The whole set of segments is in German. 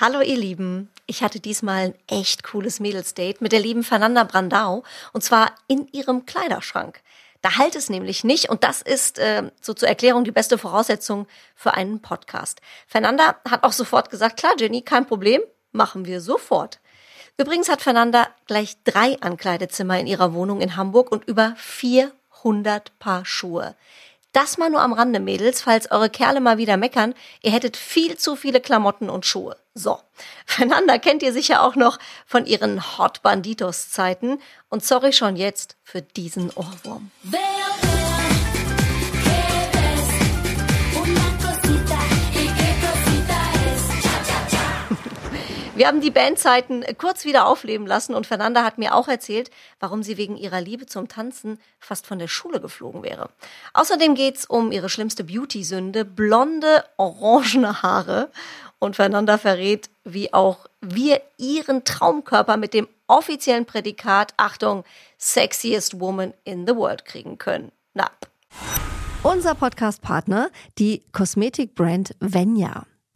Hallo ihr Lieben, ich hatte diesmal ein echt cooles Mädelsdate mit der lieben Fernanda Brandau und zwar in ihrem Kleiderschrank. Da halt es nämlich nicht und das ist äh, so zur Erklärung die beste Voraussetzung für einen Podcast. Fernanda hat auch sofort gesagt, klar Jenny, kein Problem, machen wir sofort. Übrigens hat Fernanda gleich drei Ankleidezimmer in ihrer Wohnung in Hamburg und über 400 Paar Schuhe. Das mal nur am Rande, Mädels, falls eure Kerle mal wieder meckern, ihr hättet viel zu viele Klamotten und Schuhe. So, Fernanda kennt ihr sicher auch noch von ihren Hot Banditos Zeiten und sorry schon jetzt für diesen Ohrwurm. Wir haben die Bandzeiten kurz wieder aufleben lassen und Fernanda hat mir auch erzählt, warum sie wegen ihrer Liebe zum Tanzen fast von der Schule geflogen wäre. Außerdem geht's um ihre schlimmste Beauty-Sünde, blonde, orangene Haare. Und Fernanda verrät, wie auch wir ihren Traumkörper mit dem offiziellen Prädikat, Achtung, sexiest woman in the world kriegen können. Na. Unser Podcast-Partner, die Kosmetikbrand Venya.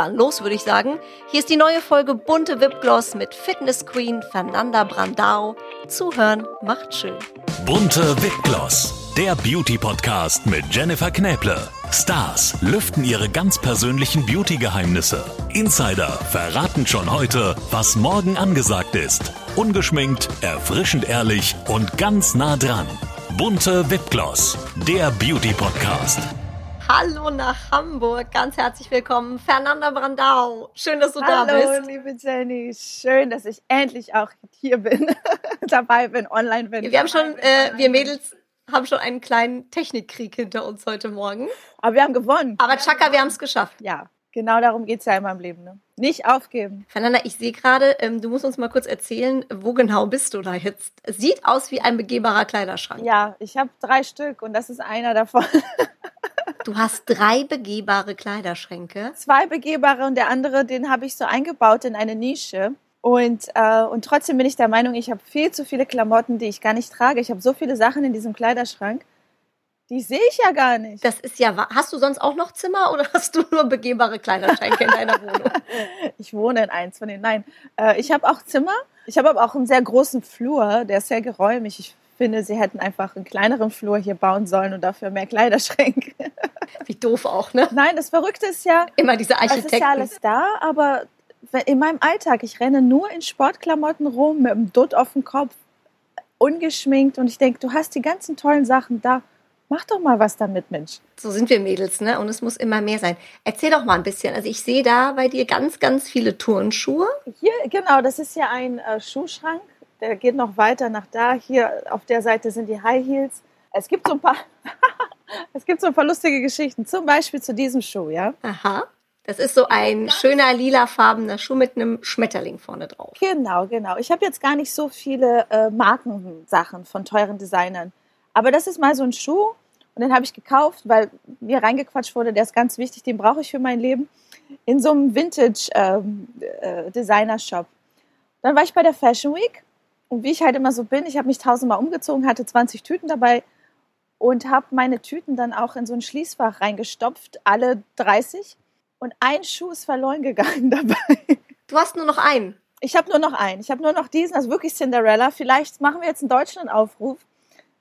dann los, würde ich sagen. Hier ist die neue Folge Bunte Wipgloss mit Fitness Queen Fernanda Brandau. Zuhören macht schön. Bunte Wipgloss, der Beauty Podcast mit Jennifer Knäble. Stars lüften ihre ganz persönlichen Beauty-Geheimnisse. Insider verraten schon heute, was morgen angesagt ist. Ungeschminkt, erfrischend ehrlich und ganz nah dran. Bunte Wipgloss, der Beauty Podcast. Hallo nach Hamburg, ganz herzlich willkommen, Fernanda Brandau. Schön, dass du Hallo, da bist. Hallo, liebe Jenny, schön, dass ich endlich auch hier bin, dabei bin, online bin. Wir haben schon, äh, wir Mädels haben schon einen kleinen Technikkrieg hinter uns heute Morgen. Aber wir haben gewonnen. Aber Chaka, wir haben es geschafft. Ja, genau darum geht es ja in meinem Leben. Ne? Nicht aufgeben. Fernanda, ich sehe gerade, ähm, du musst uns mal kurz erzählen, wo genau bist du da jetzt? Es sieht aus wie ein begehbarer Kleiderschrank. Ja, ich habe drei Stück und das ist einer davon. Du hast drei begehbare Kleiderschränke. Zwei begehbare und der andere, den habe ich so eingebaut in eine Nische. Und, äh, und trotzdem bin ich der Meinung, ich habe viel zu viele Klamotten, die ich gar nicht trage. Ich habe so viele Sachen in diesem Kleiderschrank, die sehe ich ja gar nicht. Das ist ja Hast du sonst auch noch Zimmer oder hast du nur begehbare Kleiderschränke in deiner Wohnung? ich wohne in eins von denen. Nein, äh, ich habe auch Zimmer. Ich habe aber auch einen sehr großen Flur, der ist sehr geräumig. Ich finde, sie hätten einfach einen kleineren Flur hier bauen sollen und dafür mehr Kleiderschränke. Wie doof auch, ne? Nein, das Verrückte ist ja, immer diese Architekten. Es ist ja alles da, aber in meinem Alltag, ich renne nur in Sportklamotten rum, mit einem Dutt auf dem Kopf, ungeschminkt und ich denke, du hast die ganzen tollen Sachen da. Mach doch mal was damit, Mensch. So sind wir Mädels, ne? Und es muss immer mehr sein. Erzähl doch mal ein bisschen. Also ich sehe da bei dir ganz, ganz viele Turnschuhe. Hier, genau, das ist ja ein äh, Schuhschrank der geht noch weiter nach da. Hier auf der Seite sind die High Heels. Es gibt so ein paar, es gibt so ein paar lustige Geschichten. Zum Beispiel zu diesem Schuh, ja. Aha. Das ist so ein schöner lilafarbener Schuh mit einem Schmetterling vorne drauf. Genau, genau. Ich habe jetzt gar nicht so viele äh, Markensachen von teuren Designern. Aber das ist mal so ein Schuh und den habe ich gekauft, weil mir reingequatscht wurde, der ist ganz wichtig, den brauche ich für mein Leben. In so einem Vintage-Designer-Shop. Ähm, äh, Dann war ich bei der Fashion Week und wie ich halt immer so bin, ich habe mich tausendmal umgezogen, hatte 20 Tüten dabei und habe meine Tüten dann auch in so ein Schließfach reingestopft, alle 30. Und ein Schuh ist verloren gegangen dabei. Du hast nur noch einen? Ich habe nur noch einen. Ich habe nur noch diesen, also wirklich Cinderella. Vielleicht machen wir jetzt in Deutschland einen Aufruf.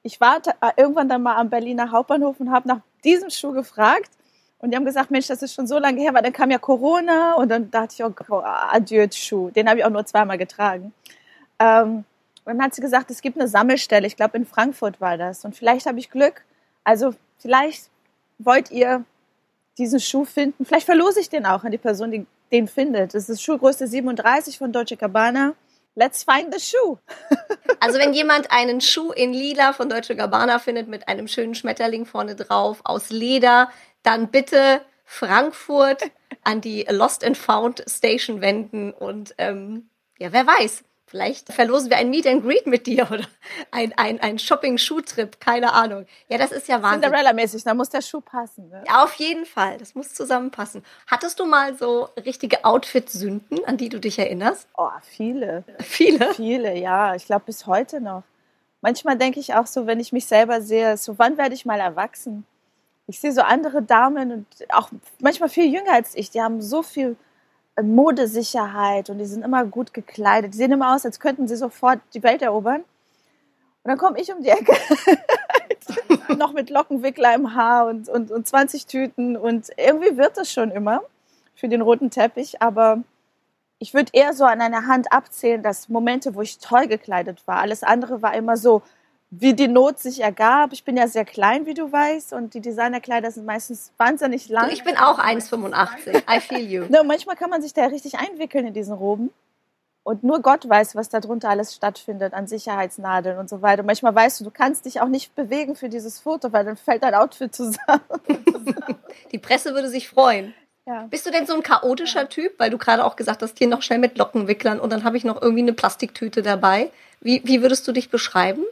Ich war äh, irgendwann dann mal am Berliner Hauptbahnhof und habe nach diesem Schuh gefragt. Und die haben gesagt, Mensch, das ist schon so lange her, weil dann kam ja Corona und dann dachte ich, oh, adieu, Schuh. Den habe ich auch nur zweimal getragen. Ähm, und dann hat sie gesagt, es gibt eine Sammelstelle. Ich glaube, in Frankfurt war das. Und vielleicht habe ich Glück. Also vielleicht wollt ihr diesen Schuh finden? Vielleicht verlose ich den auch an die Person, die den findet. Das ist Schuhgröße 37 von Dolce Gabbana. Let's find the shoe. Also wenn jemand einen Schuh in Lila von Deutsche Gabbana findet mit einem schönen Schmetterling vorne drauf aus Leder, dann bitte Frankfurt an die Lost and Found Station wenden und ähm, ja, wer weiß, Vielleicht verlosen wir ein Meet and Greet mit dir oder ein, ein, ein Shopping-Schuh-Trip, keine Ahnung. Ja, das ist ja Wahnsinn. Cinderella-mäßig, da muss der Schuh passen. Ne? Ja, auf jeden Fall, das muss zusammenpassen. Hattest du mal so richtige Outfit-Sünden, an die du dich erinnerst? Oh, viele. Viele? Viele, ja. Ich glaube bis heute noch. Manchmal denke ich auch so, wenn ich mich selber sehe, so wann werde ich mal erwachsen? Ich sehe so andere Damen und auch manchmal viel jünger als ich, die haben so viel Modesicherheit und die sind immer gut gekleidet. Die sehen immer aus, als könnten sie sofort die Welt erobern. Und dann komme ich um die Ecke, noch mit Lockenwickler im Haar und, und, und 20 Tüten. Und irgendwie wird es schon immer für den roten Teppich. Aber ich würde eher so an einer Hand abzählen, dass Momente, wo ich toll gekleidet war. Alles andere war immer so, wie die Not sich ergab. Ich bin ja sehr klein, wie du weißt, und die Designerkleider sind meistens wahnsinnig lang. Ich bin auch 1,85. I feel you. No, manchmal kann man sich da richtig einwickeln in diesen Roben. Und nur Gott weiß, was darunter alles stattfindet an Sicherheitsnadeln und so weiter. Und manchmal weißt du, du kannst dich auch nicht bewegen für dieses Foto, weil dann fällt dein Outfit zusammen. Die Presse würde sich freuen. Ja. Bist du denn so ein chaotischer Typ? Weil du gerade auch gesagt hast, hier noch schnell mit Lockenwicklern und dann habe ich noch irgendwie eine Plastiktüte dabei. Wie, wie würdest du dich beschreiben?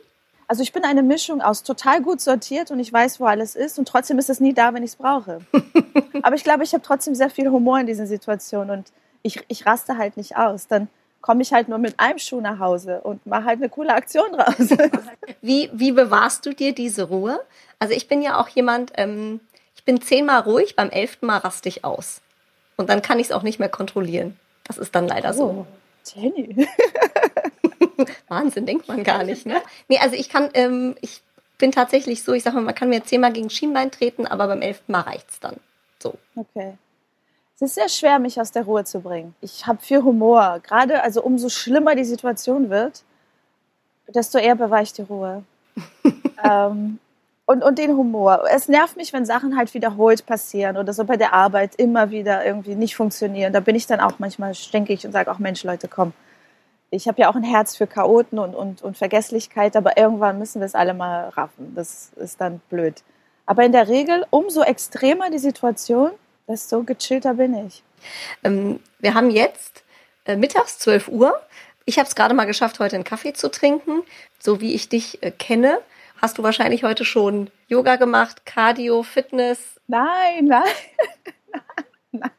Also ich bin eine Mischung aus total gut sortiert und ich weiß, wo alles ist und trotzdem ist es nie da, wenn ich es brauche. Aber ich glaube, ich habe trotzdem sehr viel Humor in diesen Situationen und ich, ich raste halt nicht aus. Dann komme ich halt nur mit einem Schuh nach Hause und mache halt eine coole Aktion draus. Wie, wie bewahrst du dir diese Ruhe? Also ich bin ja auch jemand, ähm, ich bin zehnmal ruhig, beim elften Mal raste ich aus. Und dann kann ich es auch nicht mehr kontrollieren. Das ist dann leider so. Oh, Jenny. Wahnsinn, denkt man gar nicht, ne? Nee, also ich kann, ähm, ich bin tatsächlich so, ich sag mal, man kann mir zehnmal gegen Schienbein treten, aber beim elften Mal reicht's dann. So. Okay. Es ist sehr schwer, mich aus der Ruhe zu bringen. Ich habe viel Humor. Gerade, also umso schlimmer die Situation wird, desto eher bewahre ich die Ruhe. ähm, und, und den Humor. Es nervt mich, wenn Sachen halt wiederholt passieren oder so bei der Arbeit immer wieder irgendwie nicht funktionieren. Da bin ich dann auch manchmal stinkig und sage auch, Mensch, Leute, komm. Ich habe ja auch ein Herz für Chaoten und, und, und Vergesslichkeit, aber irgendwann müssen wir es alle mal raffen. Das ist dann blöd. Aber in der Regel, umso extremer die Situation, desto gechillter bin ich. Ähm, wir haben jetzt äh, mittags 12 Uhr. Ich habe es gerade mal geschafft, heute einen Kaffee zu trinken. So wie ich dich äh, kenne, hast du wahrscheinlich heute schon Yoga gemacht, Cardio, Fitness. Nein, nein. nein.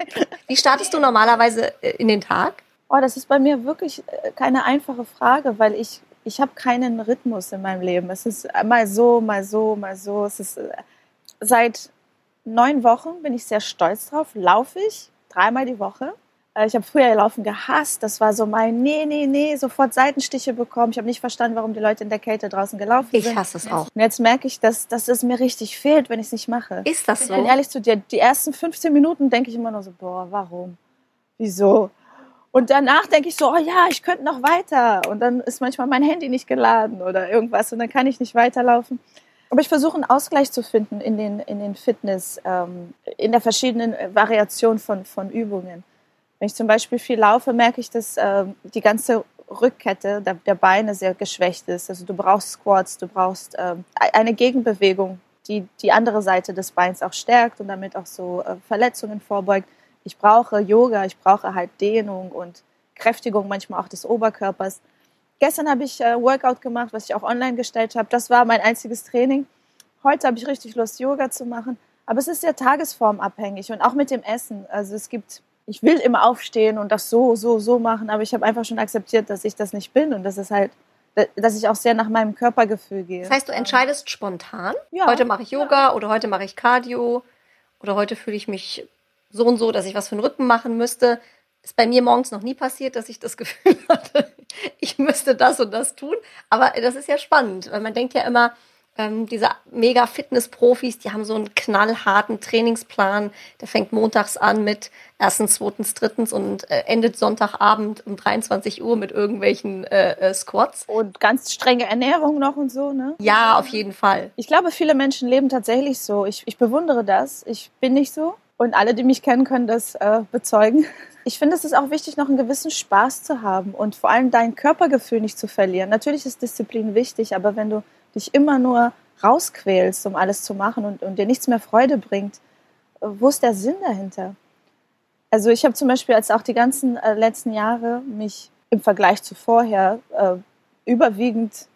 Wie startest du normalerweise äh, in den Tag? Oh, das ist bei mir wirklich äh, keine einfache Frage, weil ich, ich habe keinen Rhythmus in meinem Leben. Es ist mal so, mal so, mal so. Es ist äh, seit neun Wochen bin ich sehr stolz drauf. Laufe ich dreimal die Woche. Äh, Ich habe früher Laufen gehasst. Das war so mein, nee, nee, nee, sofort Seitenstiche bekommen. Ich habe nicht verstanden, warum die Leute in der Kälte draußen gelaufen Ich sind. hasse es auch. Und jetzt merke ich, dass, dass es mir richtig fehlt, wenn ich es nicht mache. Ist das Ich so? bin ehrlich zu dir, die ersten 15 Minuten denke ich immer nur so, boah, warum? Wieso? Und danach denke ich so, oh ja, ich könnte noch weiter. Und dann ist manchmal mein Handy nicht geladen oder irgendwas und dann kann ich nicht weiterlaufen. Aber ich versuche einen Ausgleich zu finden in den, in den Fitness, ähm, in der verschiedenen Variation von, von Übungen. Wenn ich zum Beispiel viel laufe, merke ich, dass ähm, die ganze Rückkette der, der Beine sehr geschwächt ist. Also du brauchst Squats, du brauchst ähm, eine Gegenbewegung, die die andere Seite des Beins auch stärkt und damit auch so äh, Verletzungen vorbeugt. Ich brauche Yoga, ich brauche halt Dehnung und Kräftigung manchmal auch des Oberkörpers. Gestern habe ich äh, Workout gemacht, was ich auch online gestellt habe. Das war mein einziges Training. Heute habe ich richtig Lust, Yoga zu machen. Aber es ist sehr tagesformabhängig und auch mit dem Essen. Also es gibt, ich will immer aufstehen und das so, so, so machen, aber ich habe einfach schon akzeptiert, dass ich das nicht bin und das ist halt, dass ich auch sehr nach meinem Körpergefühl gehe. Das heißt, du entscheidest spontan. Ja. Heute mache ich Yoga oder heute mache ich Cardio oder heute fühle ich mich so und so, dass ich was für den Rücken machen müsste. Ist bei mir morgens noch nie passiert, dass ich das Gefühl hatte, ich müsste das und das tun. Aber das ist ja spannend, weil man denkt ja immer, Ähm, diese mega Fitness-Profis, die haben so einen knallharten Trainingsplan. Der fängt montags an mit erstens, zweitens, drittens und äh, endet Sonntagabend um 23 Uhr mit irgendwelchen äh, äh, Squats. Und ganz strenge Ernährung noch und so, ne? Ja, auf jeden Fall. Ich glaube, viele Menschen leben tatsächlich so. Ich, ich bewundere das. Ich bin nicht so. Und alle, die mich kennen, können das äh, bezeugen. Ich finde, es ist auch wichtig, noch einen gewissen Spaß zu haben und vor allem dein Körpergefühl nicht zu verlieren. Natürlich ist Disziplin wichtig, aber wenn du dich immer nur rausquälst, um alles zu machen und, und dir nichts mehr Freude bringt, wo ist der Sinn dahinter? Also ich habe zum Beispiel als auch die ganzen äh, letzten Jahre mich im Vergleich zu vorher äh, überwiegend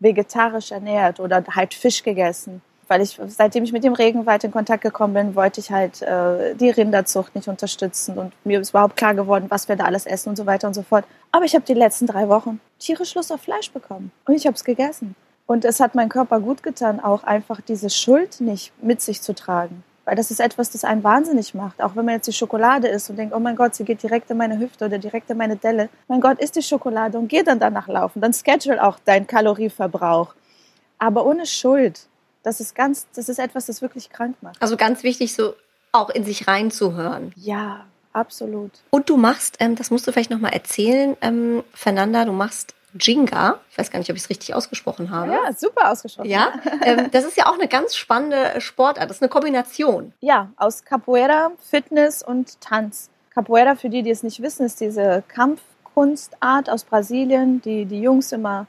vegetarisch ernährt oder halt Fisch gegessen weil ich, seitdem ich mit dem Regenwald in Kontakt gekommen bin, wollte ich halt äh, die Rinderzucht nicht unterstützen und mir ist überhaupt klar geworden, was wir da alles essen und so weiter und so fort. Aber ich habe die letzten drei Wochen tierisch Lust auf Fleisch bekommen und ich habe es gegessen. Und es hat meinem Körper gut getan, auch einfach diese Schuld nicht mit sich zu tragen. Weil das ist etwas, das einen wahnsinnig macht. Auch wenn man jetzt die Schokolade isst und denkt, oh mein Gott, sie geht direkt in meine Hüfte oder direkt in meine Delle. Mein Gott, isst die Schokolade und geh dann danach laufen. Dann schedule auch deinen Kalorieverbrauch. Aber ohne Schuld. Das ist ganz, das ist etwas, das wirklich krank macht. Also ganz wichtig, so auch in sich reinzuhören. Ja, absolut. Und du machst, ähm, das musst du vielleicht nochmal erzählen, ähm, Fernanda, du machst Jinga. Ich weiß gar nicht, ob ich es richtig ausgesprochen habe. Ja, super ausgesprochen. Ja, ähm, das ist ja auch eine ganz spannende Sportart. Das ist eine Kombination. Ja, aus Capoeira, Fitness und Tanz. Capoeira, für die, die es nicht wissen, ist diese Kampfkunstart aus Brasilien, die die Jungs immer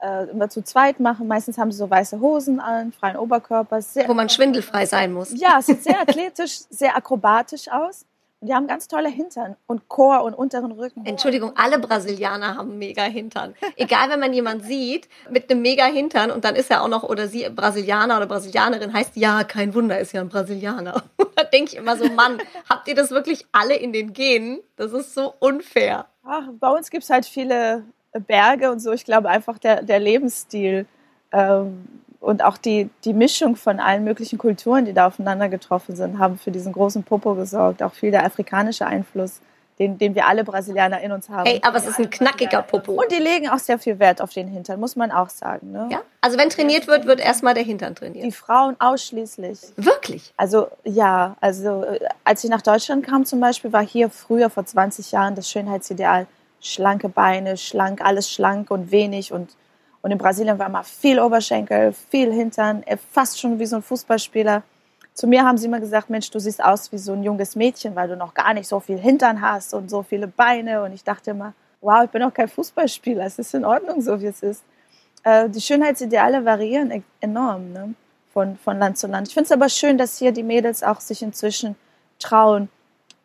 äh, immer zu zweit machen. Meistens haben sie so weiße Hosen an, freien Oberkörper. Sehr, Wo man schwindelfrei sein muss. Ja, es sieht sehr athletisch, sehr akrobatisch aus. Und die haben ganz tolle Hintern und Chor und unteren Rücken. Entschuldigung, alle Brasilianer haben mega Hintern. Egal, wenn man jemanden sieht mit einem mega Hintern und dann ist er auch noch oder sie Brasilianer oder Brasilianerin, heißt ja, kein Wunder, ist ja ein Brasilianer. da denke ich immer so, Mann, habt ihr das wirklich alle in den Genen? Das ist so unfair. Ach, bei uns gibt es halt viele Berge und so. Ich glaube einfach der, der Lebensstil ähm, und auch die, die Mischung von allen möglichen Kulturen, die da aufeinander getroffen sind, haben für diesen großen Popo gesorgt. Auch viel der afrikanische Einfluss, den, den wir alle Brasilianer in uns haben. Ey, aber es ist ein knackiger Popo. Und die legen auch sehr viel Wert auf den Hintern, muss man auch sagen. Ne? Ja, also wenn trainiert wird, wird erstmal der Hintern trainiert. Die Frauen ausschließlich. Wirklich? Also ja, also äh, als ich nach Deutschland kam zum Beispiel, war hier früher vor 20 Jahren das Schönheitsideal schlanke Beine, schlank, alles schlank und wenig. Und, und in Brasilien war immer viel Oberschenkel, viel Hintern, fast schon wie so ein Fußballspieler. Zu mir haben sie immer gesagt, Mensch, du siehst aus wie so ein junges Mädchen, weil du noch gar nicht so viel Hintern hast und so viele Beine. Und ich dachte immer, wow, ich bin auch kein Fußballspieler, es ist in Ordnung, so wie es ist. Äh, die Schönheitsideale variieren e-, enorm ne? von, von Land zu Land. Ich finde es aber schön, dass hier die Mädels auch sich inzwischen trauen,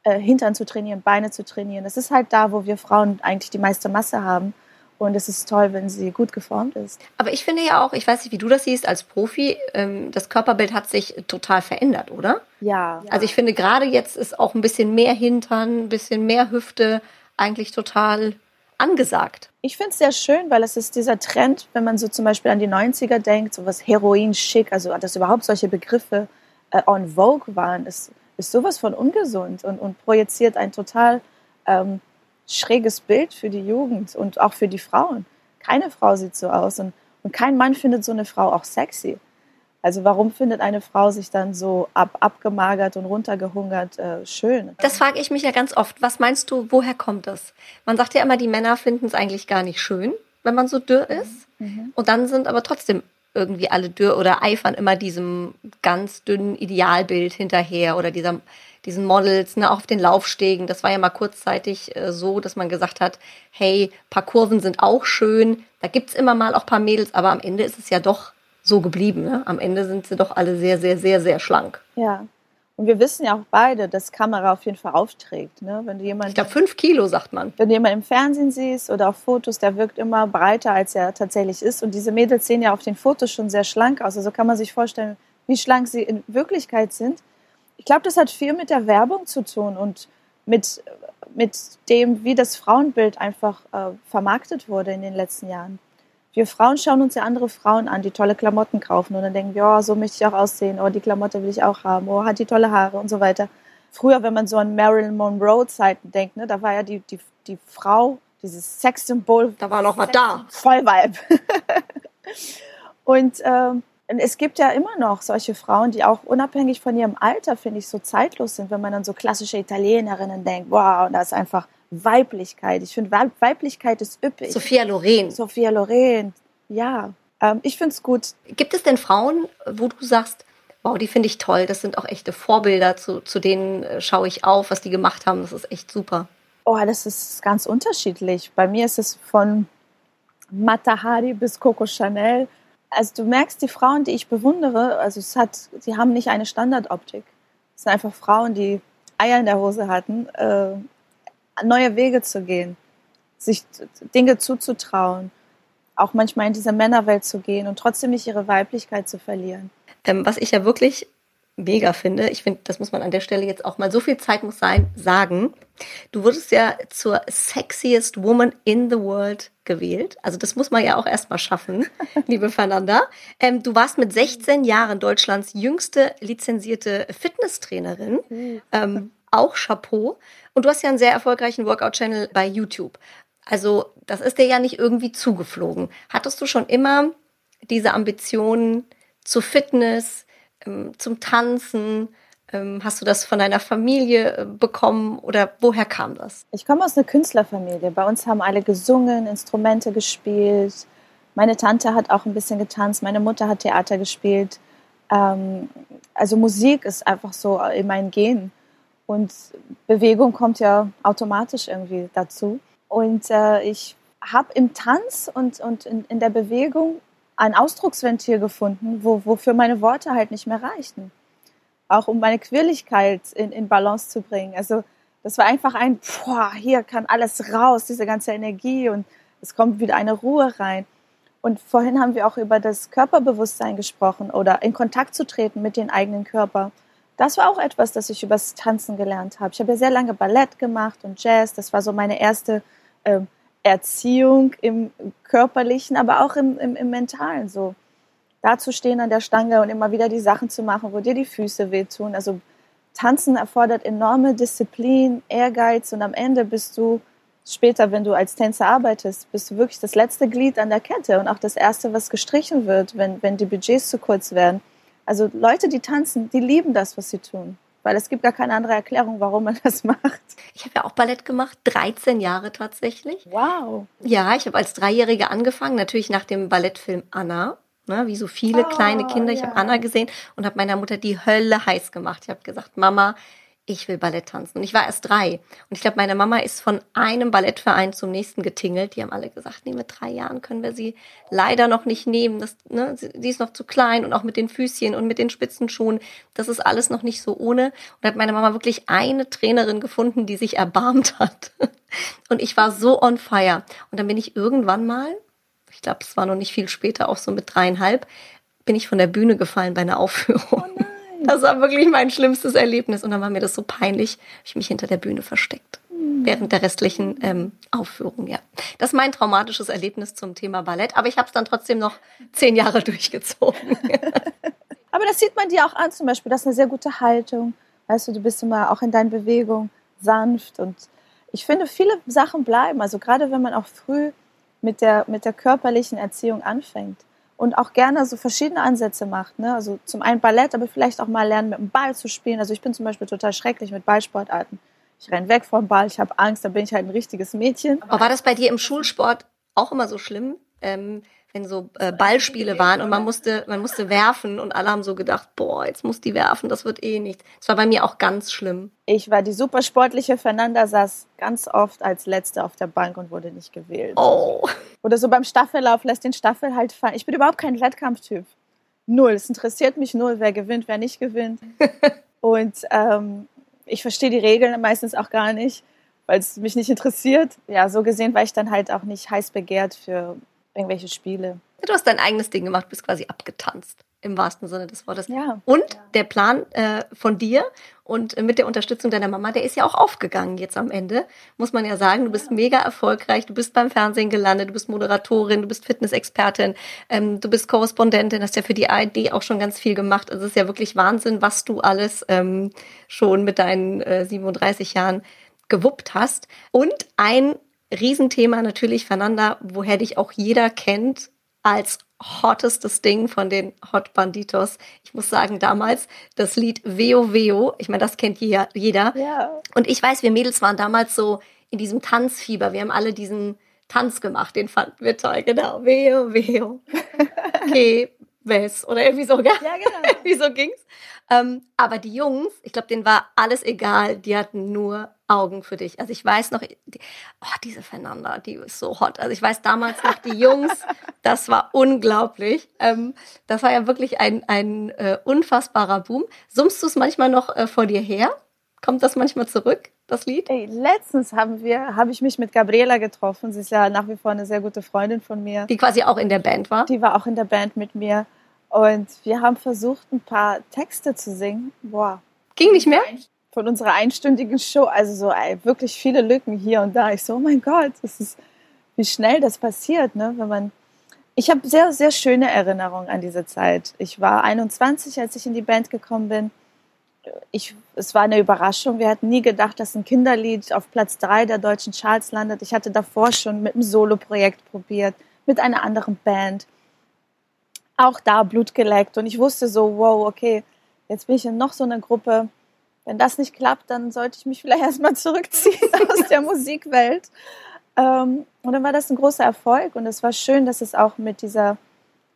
äh, Hintern zu trainieren, Beine zu trainieren. Das ist halt da, wo wir Frauen eigentlich die meiste Masse haben. Und es ist toll, wenn sie gut geformt ist. Aber ich finde ja auch, ich weiß nicht, wie du das siehst als Profi, ähm, das Körperbild hat sich total verändert, oder? Ja. Also ich finde gerade jetzt ist auch ein bisschen mehr Hintern, ein bisschen mehr Hüfte eigentlich total angesagt. Ich finde es sehr schön, weil es ist dieser Trend, wenn man so zum Beispiel an die 90er denkt, so was Heroin schick, also dass überhaupt solche Begriffe äh, on Vogue waren. Es, ist sowas von ungesund und, und projiziert ein total ähm, schräges Bild für die Jugend und auch für die Frauen. Keine Frau sieht so aus und, und kein Mann findet so eine Frau auch sexy. Also warum findet eine Frau sich dann so ab, abgemagert und runtergehungert äh, schön? Das frage ich mich ja ganz oft. Was meinst du, woher kommt das? Man sagt ja immer, die Männer finden es eigentlich gar nicht schön, wenn man so dürr ist. Mhm. Und dann sind aber trotzdem irgendwie alle dürr oder eifern immer diesem ganz dünnen Idealbild hinterher oder dieser, diesen Models, ne, auch auf den Laufstegen. Das war ja mal kurzzeitig äh, so, dass man gesagt hat, hey, paar Kurven sind auch schön. Da gibt's immer mal auch paar Mädels, aber am Ende ist es ja doch so geblieben. Ne? Am Ende sind sie doch alle sehr, sehr, sehr, sehr schlank. Ja, und wir wissen ja auch beide, dass Kamera auf jeden Fall aufträgt. Ne? Wenn du jemanden, ich glaube, fünf Kilo, sagt man. Wenn du jemanden im Fernsehen siehst oder auf Fotos, der wirkt immer breiter, als er tatsächlich ist. Und diese Mädels sehen ja auf den Fotos schon sehr schlank aus. Also kann man sich vorstellen, wie schlank sie in Wirklichkeit sind. Ich glaube, das hat viel mit der Werbung zu tun und mit, mit dem, wie das Frauenbild einfach äh, vermarktet wurde in den letzten Jahren wir Frauen schauen uns ja andere Frauen an, die tolle Klamotten kaufen und dann denken wir, oh, so möchte ich auch aussehen, oh, die Klamotte will ich auch haben, oh, hat die tolle Haare und so weiter. Früher, wenn man so an Marilyn Monroe-Zeiten denkt, ne, da war ja die, die, die Frau, dieses Sexsymbol. Da war noch was da. Voll Vibe. und ähm, es gibt ja immer noch solche Frauen, die auch unabhängig von ihrem Alter, finde ich, so zeitlos sind, wenn man an so klassische Italienerinnen denkt, wow, da ist einfach Weiblichkeit. Ich finde, Weiblichkeit ist üppig. Sophia Loren. Sophia Loren, ja. Ähm, ich finde es gut. Gibt es denn Frauen, wo du sagst, wow, die finde ich toll, das sind auch echte Vorbilder, zu, zu denen äh, schaue ich auf, was die gemacht haben, das ist echt super. Oh, das ist ganz unterschiedlich. Bei mir ist es von Mata Hari bis Coco Chanel. Also du merkst, die Frauen, die ich bewundere, also es hat, die haben nicht eine Standardoptik. Es sind einfach Frauen, die Eier in der Hose hatten, äh, neue Wege zu gehen, sich Dinge zuzutrauen, auch manchmal in diese Männerwelt zu gehen und trotzdem nicht ihre Weiblichkeit zu verlieren. Ähm, was ich ja wirklich mega finde, ich finde, das muss man an der Stelle jetzt auch mal, so viel Zeit muss sein, sagen. Du wurdest ja zur sexiest woman in the world gewählt. Also das muss man ja auch erstmal schaffen, liebe Fernanda. Ähm, du warst mit 16 Jahren Deutschlands jüngste lizenzierte Fitnesstrainerin. Mhm. Ähm, auch Chapeau. Und du hast ja einen sehr erfolgreichen Workout-Channel bei YouTube. Also das ist dir ja nicht irgendwie zugeflogen. Hattest du schon immer diese Ambitionen zur Fitness, ähm, zum Tanzen? Ähm, hast du das von deiner Familie äh, bekommen oder woher kam das? Ich komme aus einer Künstlerfamilie. Bei uns haben alle gesungen, Instrumente gespielt. Meine Tante hat auch ein bisschen getanzt. Meine Mutter hat Theater gespielt. Ähm, also Musik ist einfach so in meinen Genen. Und Bewegung kommt ja automatisch irgendwie dazu. Und äh, ich habe im Tanz und, und in, in, der Bewegung ein Ausdrucksventil gefunden, wo, wofür meine Worte halt nicht mehr reichten. Auch um meine Quirligkeit in, in Balance zu bringen. Also das war einfach ein, boah, hier kann alles raus, diese ganze Energie und es kommt wieder eine Ruhe rein. Und vorhin haben wir auch über das Körperbewusstsein gesprochen oder in Kontakt zu treten mit dem eigenen Körper das war auch etwas, das ich übers Tanzen gelernt habe. Ich habe ja sehr lange Ballett gemacht und Jazz. Das war so meine erste ähm, Erziehung im körperlichen, aber auch im, im, im mentalen. So da zu stehen an der Stange und immer wieder die Sachen zu machen, wo dir die Füße wehtun. Also Tanzen erfordert enorme Disziplin, Ehrgeiz und am Ende bist du später, wenn du als Tänzer arbeitest, bist du wirklich das letzte Glied an der Kette und auch das erste, was gestrichen wird, wenn, wenn die Budgets zu kurz werden. Also Leute, die tanzen, die lieben das, was sie tun. Weil es gibt gar keine andere Erklärung, warum man das macht. Ich habe ja auch Ballett gemacht, 13 Jahre tatsächlich. Wow. Ja, ich habe als Dreijährige angefangen, natürlich nach dem Ballettfilm Anna. Ne, wie so viele oh, kleine Kinder. Ich ja. habe Anna gesehen und habe meiner Mutter die Hölle heiß gemacht. Ich habe gesagt, Mama, ich will Ballett tanzen. Und ich war erst drei. Und ich glaube, meine Mama ist von einem Ballettverein zum nächsten getingelt. Die haben alle gesagt, nee, mit drei Jahren können wir sie leider noch nicht nehmen. Das, ne, sie ist noch zu klein und auch mit den Füßchen und mit den Spitzenschuhen. Das ist alles noch nicht so ohne. Und hat meine Mama wirklich eine Trainerin gefunden, die sich erbarmt hat. Und ich war so on fire. Und dann bin ich irgendwann mal, ich glaube, es war noch nicht viel später, auch so mit dreieinhalb, bin ich von der Bühne gefallen bei einer Aufführung. Oh das war wirklich mein schlimmstes Erlebnis. Und dann war mir das so peinlich, habe ich mich hinter der Bühne versteckt. Während der restlichen ähm, Aufführung, ja. Das ist mein traumatisches Erlebnis zum Thema Ballett. Aber ich habe es dann trotzdem noch zehn Jahre durchgezogen. aber das sieht man dir auch an, zum Beispiel. Das ist eine sehr gute Haltung. Weißt du, du bist immer auch in deinen Bewegungen sanft. Und ich finde, viele Sachen bleiben. Also gerade wenn man auch früh mit der, mit der körperlichen Erziehung anfängt und auch gerne so verschiedene Ansätze macht. Ne? Also zum einen Ballett, aber vielleicht auch mal lernen, mit dem Ball zu spielen. Also ich bin zum Beispiel total schrecklich mit Ballsportarten. Ich renne weg vom Ball, ich habe Angst, da bin ich halt ein richtiges Mädchen. Aber war das bei dir im Schulsport auch immer so schlimm? Ähm, wenn so äh, Ballspiele waren und man musste, man musste werfen und alle haben so gedacht, boah, jetzt muss die werfen, das wird eh nichts. Das war bei mir auch ganz schlimm. Ich war die supersportliche Fernanda, saß ganz oft als Letzte auf der Bank und wurde nicht gewählt. Oh. Oder so beim Staffellauf lässt den Staffel halt fallen. Ich bin überhaupt kein Wettkampftyp. Null. Es interessiert mich null, wer gewinnt, wer nicht gewinnt. und ähm, ich verstehe die Regeln meistens auch gar nicht, weil es mich nicht interessiert. Ja, so gesehen war ich dann halt auch nicht heiß begehrt für irgendwelche Spiele. Du hast dein eigenes Ding gemacht, bist quasi abgetanzt, im wahrsten Sinne des Wortes. Ja. Und der Plan äh, von dir und mit der Unterstützung deiner Mama, der ist ja auch aufgegangen jetzt am Ende, muss man ja sagen. Du bist mega erfolgreich, du bist beim Fernsehen gelandet, du bist Moderatorin, du bist Fitnessexpertin, ähm, du bist Korrespondentin, hast ja für die ARD auch schon ganz viel gemacht. Also es ist ja wirklich Wahnsinn, was du alles ähm, schon mit deinen äh, 37 Jahren gewuppt hast. Und ein Riesenthema natürlich, Fernanda, woher dich auch jeder kennt, als hottestes Ding von den Hot Banditos. Ich muss sagen, damals das Lied Veo Veo, ich meine, das kennt jeder. Ja. Und ich weiß, wir Mädels waren damals so in diesem Tanzfieber. Wir haben alle diesen Tanz gemacht, den fanden wir toll, genau. Veo Veo. Okay, Wes oder irgendwie so, gell? Ja, genau. irgendwie so ging's. Ähm, aber die Jungs, ich glaube, denen war alles egal. Die hatten nur Augen für dich. Also ich weiß noch, die, oh, diese Fernanda, die ist so hot. Also ich weiß damals noch, die Jungs, das war unglaublich. Ähm, das war ja wirklich ein, ein äh, unfassbarer Boom. Summst du es manchmal noch äh, vor dir her? Kommt das manchmal zurück, das Lied? Ey, letztens haben wir, habe ich mich mit Gabriela getroffen. Sie ist ja nach wie vor eine sehr gute Freundin von mir. Die quasi auch in der Band war? Die war auch in der Band mit mir. Und wir haben versucht, ein paar Texte zu singen. Boah. Ging nicht mehr? Von unserer einstündigen Show. Also so ey, wirklich viele Lücken hier und da. Ich so, oh mein Gott, das ist, wie schnell das passiert, ne? Wenn man. Ich habe sehr, sehr schöne Erinnerungen an diese Zeit. Ich war 21, als ich in die Band gekommen bin. Ich, es war eine Überraschung. Wir hatten nie gedacht, dass ein Kinderlied auf Platz drei der deutschen Charts landet. Ich hatte davor schon mit einem Solo-Projekt probiert, mit einer anderen Band auch da Blut geleckt. Und ich wusste so, wow, okay, jetzt bin ich in noch so einer Gruppe. Wenn das nicht klappt, dann sollte ich mich vielleicht erstmal zurückziehen aus der Musikwelt. Ähm, und dann war das ein großer Erfolg. Und es war schön, dass es auch mit dieser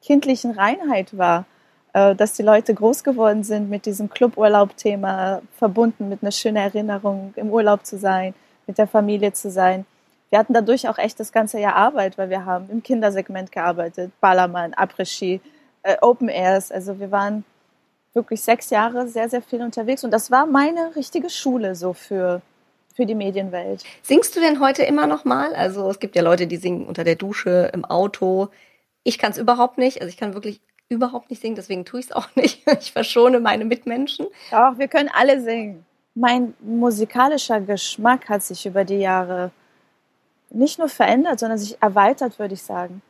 kindlichen Reinheit war. Äh, dass die Leute groß geworden sind mit diesem Cluburlaub-Thema, verbunden mit einer schönen Erinnerung, im Urlaub zu sein, mit der Familie zu sein wir hatten dadurch auch echt das ganze Jahr Arbeit, weil wir haben im Kindersegment gearbeitet, Ballermann, Après-Ski, äh, Open Airs. Also wir waren wirklich sechs Jahre sehr, sehr viel unterwegs und das war meine richtige Schule so für, für die Medienwelt. Singst du denn heute immer noch mal? Also es gibt ja Leute, die singen unter der Dusche, im Auto. Ich kann es überhaupt nicht. Also ich kann wirklich überhaupt nicht singen, deswegen tue ich es auch nicht. Ich verschone meine Mitmenschen. Doch, wir können alle singen. Mein musikalischer Geschmack hat sich über die Jahre nicht nur verändert, sondern sich erweitert, würde ich sagen.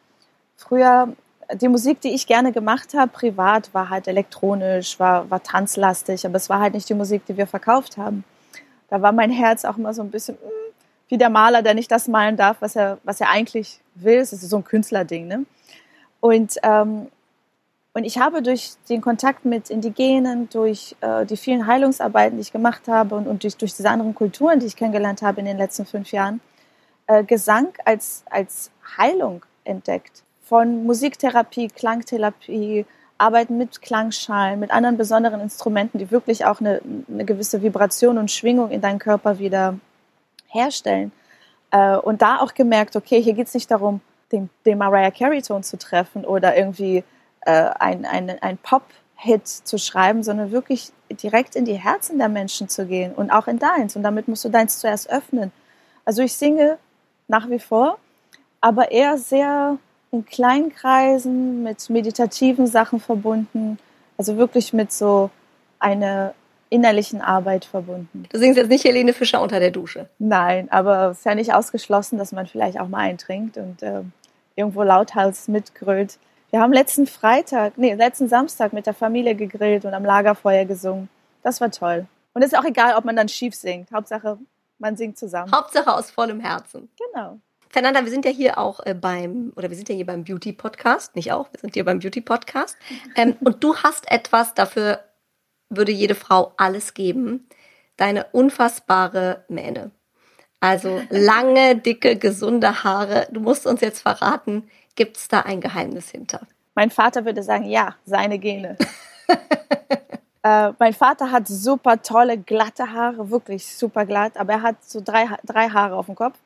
Früher, die Musik, die ich gerne gemacht habe, privat, war halt elektronisch, war, war tanzlastig, aber es war halt nicht die Musik, die wir verkauft haben. Da war mein Herz auch immer so ein bisschen mm, wie der Maler, der nicht das malen darf, was er, was er eigentlich will. Es ist so ein Künstlerding. Ne? Und, ähm, und ich habe durch den Kontakt mit Indigenen, durch äh, die vielen Heilungsarbeiten, die ich gemacht habe und, und durch, durch diese anderen Kulturen, die ich kennengelernt habe in den letzten fünf Jahren, äh, Gesang als, als Heilung entdeckt. Von Musiktherapie, Klangtherapie, Arbeiten mit Klangschalen, mit anderen besonderen Instrumenten, die wirklich auch eine, eine gewisse Vibration und Schwingung in deinen Körper wieder herstellen. Äh, und da auch gemerkt, okay, hier geht es nicht darum, den, den Mariah Carey-Ton zu treffen oder irgendwie äh, ein, ein, ein Pop-Hit zu schreiben, sondern wirklich direkt in die Herzen der Menschen zu gehen und auch in deins. Und damit musst du deins zuerst öffnen. Also ich singe nach wie vor, aber eher sehr in kleinen Kreisen mit meditativen Sachen verbunden, also wirklich mit so einer innerlichen Arbeit verbunden. Du singst jetzt nicht Helene Fischer unter der Dusche. Nein, aber es ist ja nicht ausgeschlossen, dass man vielleicht auch mal eintrinkt und äh, irgendwo lauthals mitgrölt. Wir haben letzten Freitag, nee, letzten Samstag mit der Familie gegrillt und am Lagerfeuer gesungen. Das war toll. Und es ist auch egal, ob man dann schief singt. Hauptsache, man singt zusammen. Hauptsache aus vollem Herzen. Genau. Fernanda, wir sind ja hier auch äh, beim, oder wir sind ja hier beim Beauty Podcast, nicht auch, wir sind hier beim Beauty Podcast. Ähm, und du hast etwas, dafür würde jede Frau alles geben. Deine unfassbare Mähne. Also lange, dicke, gesunde Haare. Du musst uns jetzt verraten, gibt es da ein Geheimnis hinter? Mein Vater würde sagen, ja, seine Gene. Äh, mein Vater hat super tolle, glatte Haare, wirklich super glatt, aber er hat so drei, drei Haare auf dem Kopf.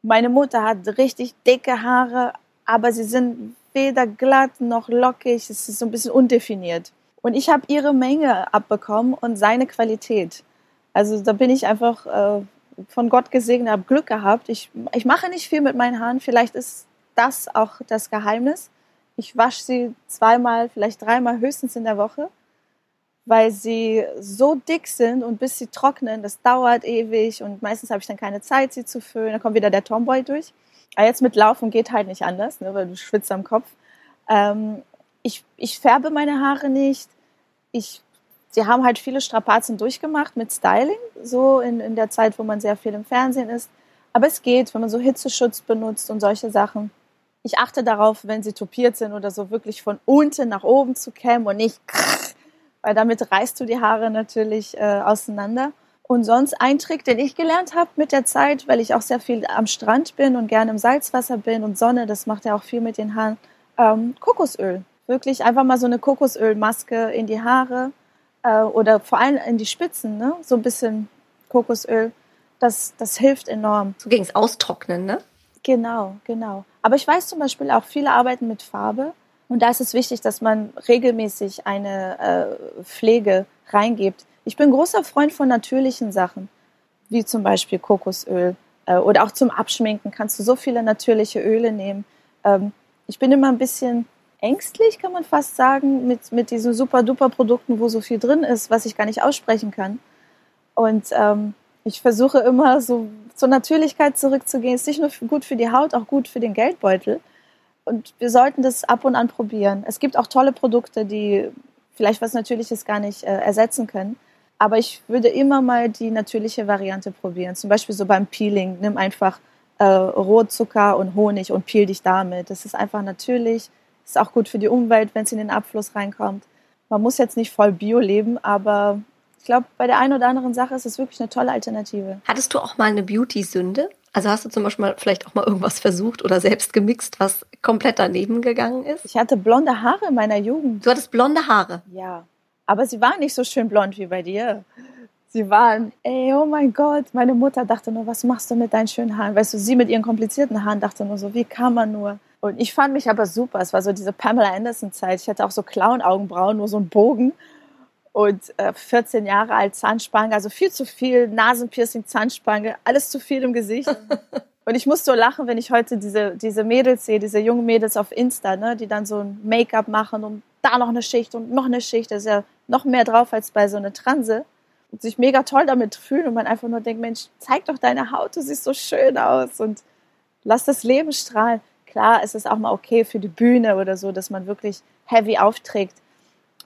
Meine Mutter hat richtig dicke Haare, aber sie sind weder glatt noch lockig, es ist so ein bisschen undefiniert. Und ich habe ihre Menge abbekommen und seine Qualität. Also da bin ich einfach äh, von Gott gesegnet, habe Glück gehabt. Ich, ich mache nicht viel mit meinen Haaren, vielleicht ist das auch das Geheimnis. Ich wasche sie zweimal, vielleicht dreimal höchstens in der Woche weil sie so dick sind und bis sie trocknen, das dauert ewig und meistens habe ich dann keine Zeit, sie zu füllen. Dann kommt wieder der Tomboy durch. Aber jetzt mit Laufen geht halt nicht anders, ne, weil du schwitzt am Kopf. Ähm, ich, ich färbe meine Haare nicht. Ich, sie haben halt viele Strapazen durchgemacht mit Styling, so in, in der Zeit, wo man sehr viel im Fernsehen ist. Aber es geht, wenn man so Hitzeschutz benutzt und solche Sachen. Ich achte darauf, wenn sie topiert sind oder so, wirklich von unten nach oben zu kämmen und nicht, weil damit reißt du die Haare natürlich äh, auseinander. Und sonst ein Trick, den ich gelernt habe mit der Zeit, weil ich auch sehr viel am Strand bin und gerne im Salzwasser bin und Sonne, das macht ja auch viel mit den Haaren, ähm, Kokosöl. Wirklich einfach mal so eine Kokosölmaske in die Haare äh, oder vor allem in die Spitzen, ne? so ein bisschen Kokosöl. Das, das hilft enorm. So gegen das Austrocknen, ne? Genau, genau. Aber ich weiß zum Beispiel auch, viele arbeiten mit Farbe. Und da ist es wichtig, dass man regelmäßig eine äh, Pflege reingibt. Ich bin großer Freund von natürlichen Sachen, wie zum Beispiel Kokosöl. Äh, oder auch zum Abschminken kannst du so viele natürliche Öle nehmen. Ähm, ich bin immer ein bisschen ängstlich, kann man fast sagen, mit, mit diesen super-duper-Produkten, wo so viel drin ist, was ich gar nicht aussprechen kann. Und ähm, ich versuche immer so zur Natürlichkeit zurückzugehen. Ist nicht nur gut für die Haut, auch gut für den Geldbeutel. Und wir sollten das ab und an probieren. Es gibt auch tolle Produkte, die vielleicht was Natürliches gar nicht äh, ersetzen können. Aber ich würde immer mal die natürliche Variante probieren. Zum Beispiel so beim Peeling. Nimm einfach äh, Rohzucker und Honig und peel dich damit. Das ist einfach natürlich. Ist auch gut für die Umwelt, wenn es in den Abfluss reinkommt. Man muss jetzt nicht voll Bio leben, aber glaube, bei der einen oder anderen Sache ist es wirklich eine tolle Alternative. Hattest du auch mal eine Beauty-Sünde? Also hast du zum Beispiel mal, vielleicht auch mal irgendwas versucht oder selbst gemixt, was komplett daneben gegangen ist? Ich hatte blonde Haare in meiner Jugend. Du hattest blonde Haare? Ja. Aber sie waren nicht so schön blond wie bei dir. Sie waren, ey, oh mein Gott. Meine Mutter dachte nur, was machst du mit deinen schönen Haaren? Weißt du, sie mit ihren komplizierten Haaren dachte nur so, wie kann man nur? Und ich fand mich aber super. Es war so diese Pamela Anderson-Zeit. Ich hatte auch so Clown-Augenbrauen, nur so einen Bogen. Und äh, 14 Jahre alt, Zahnspange, also viel zu viel, Nasenpiercing, Zahnspange, alles zu viel im Gesicht. Und ich muss so lachen, wenn ich heute diese, diese Mädels sehe, diese jungen Mädels auf Insta, ne, die dann so ein Make-up machen und da noch eine Schicht und noch eine Schicht. Das ist ja noch mehr drauf als bei so einer Transe. Und sich mega toll damit fühlen und man einfach nur denkt, Mensch, zeig doch deine Haut, du siehst so schön aus und lass das Leben strahlen. Klar, es ist auch mal okay für die Bühne oder so, dass man wirklich heavy aufträgt.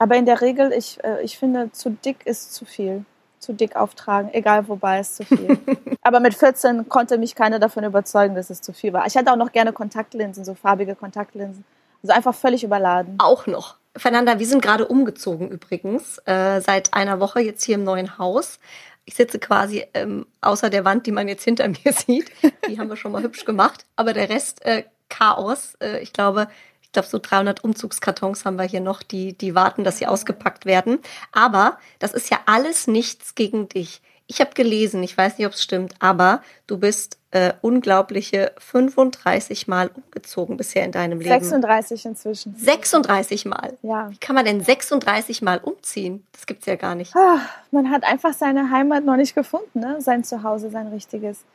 Aber in der Regel, ich, äh, ich finde, zu dick ist zu viel. Zu dick auftragen, egal wobei ist zu viel. Aber mit 14 konnte mich keiner davon überzeugen, dass es zu viel war. Ich hatte auch noch gerne Kontaktlinsen, so farbige Kontaktlinsen. Also einfach völlig überladen. Auch noch. Fernanda, wir sind gerade umgezogen übrigens, äh, seit einer Woche jetzt hier im neuen Haus. Ich sitze quasi ähm, außer der Wand, die man jetzt hinter mir sieht. Die haben wir schon mal hübsch gemacht. Aber der Rest äh, Chaos. Äh, ich glaube, ich glaube, so 300 Umzugskartons haben wir hier noch, die, die warten, dass sie ausgepackt werden. Aber das ist ja alles nichts gegen dich. Ich habe gelesen, ich weiß nicht, ob es stimmt, aber du bist äh, unglaubliche 35 Mal umgezogen bisher in deinem Leben. 36 inzwischen. 36 Mal? Ja. Wie kann man denn 36 Mal umziehen? Das gibt's ja gar nicht. Ah, man hat einfach seine Heimat noch nicht gefunden, ne? sein Zuhause, sein richtiges.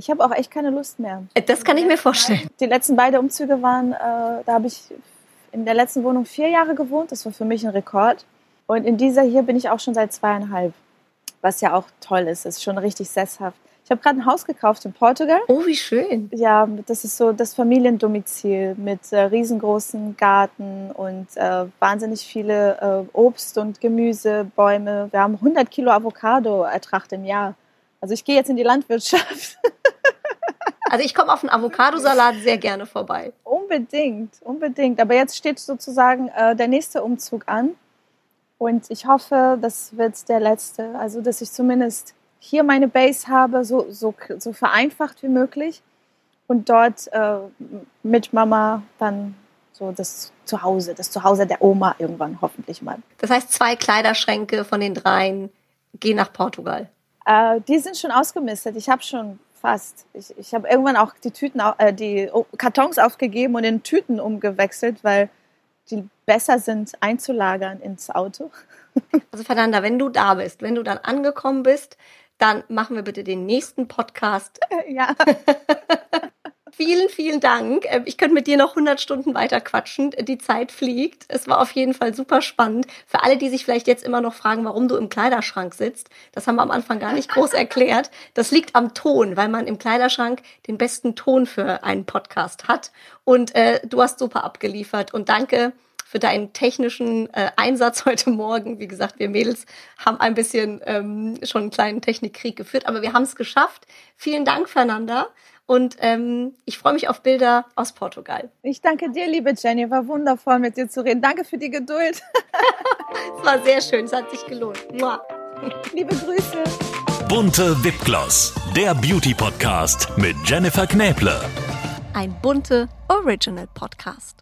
Ich habe auch echt keine Lust mehr. Äh, das kann ich mir vorstellen. Die letzten beiden Umzüge waren, äh, da habe ich in der letzten Wohnung vier Jahre gewohnt. Das war für mich ein Rekord. Und in dieser hier bin ich auch schon seit zweieinhalb, was ja auch toll ist. Das ist schon richtig sesshaft. Ich habe gerade ein Haus gekauft in Portugal. Oh, wie schön. Ja, das ist so das Familiendomizil mit äh, riesengroßen Garten und äh, wahnsinnig viele äh, Obst- und Gemüsebäume. Wir haben 100 Kilo Avocado-Ertrag im Jahr. Also ich gehe jetzt in die Landwirtschaft. Also ich komme auf einen Avocadosalat sehr gerne vorbei. Unbedingt, unbedingt. Aber jetzt steht sozusagen äh, der nächste Umzug an. Und ich hoffe, das wird der letzte. Also, dass ich zumindest hier meine Base habe, so, so, so vereinfacht wie möglich. Und dort äh, mit Mama dann so das Zuhause, das Zuhause der Oma irgendwann hoffentlich mal. Das heißt, zwei Kleiderschränke von den dreien gehen nach Portugal. Äh, die sind schon ausgemistet. Ich habe schon fast. Ich, ich habe irgendwann auch die Tüten, äh, die Kartons aufgegeben und in Tüten umgewechselt, weil die besser sind einzulagern ins Auto. Also Fernanda, wenn du da bist, wenn du dann angekommen bist, dann machen wir bitte den nächsten Podcast. Ja. vielen, vielen Dank. Ähm, ich könnte mit dir noch 100 Stunden weiter quatschen. Die Zeit fliegt. Es war auf jeden Fall super spannend. Für alle, die sich vielleicht jetzt immer noch fragen, warum du im Kleiderschrank sitzt, das haben wir am Anfang gar nicht groß erklärt. Das liegt am Ton, weil man im Kleiderschrank den besten Ton für einen Podcast hat. Und äh, du hast super abgeliefert. Und danke für deinen technischen äh, Einsatz heute Morgen. Wie gesagt, wir Mädels haben ein bisschen ähm, schon einen kleinen Technikkrieg geführt, aber wir haben es geschafft. Vielen Dank, Fernanda. Und ähm, ich freue mich auf Bilder aus Portugal. Ich danke dir, liebe Jenny. War wundervoll, mit dir zu reden. Danke für die Geduld. es war sehr schön. Es hat sich gelohnt. Mua. Liebe Grüße. Bunte Wipgloss, der Beauty Podcast mit Jennifer Knäble. Ein bunte Original Podcast.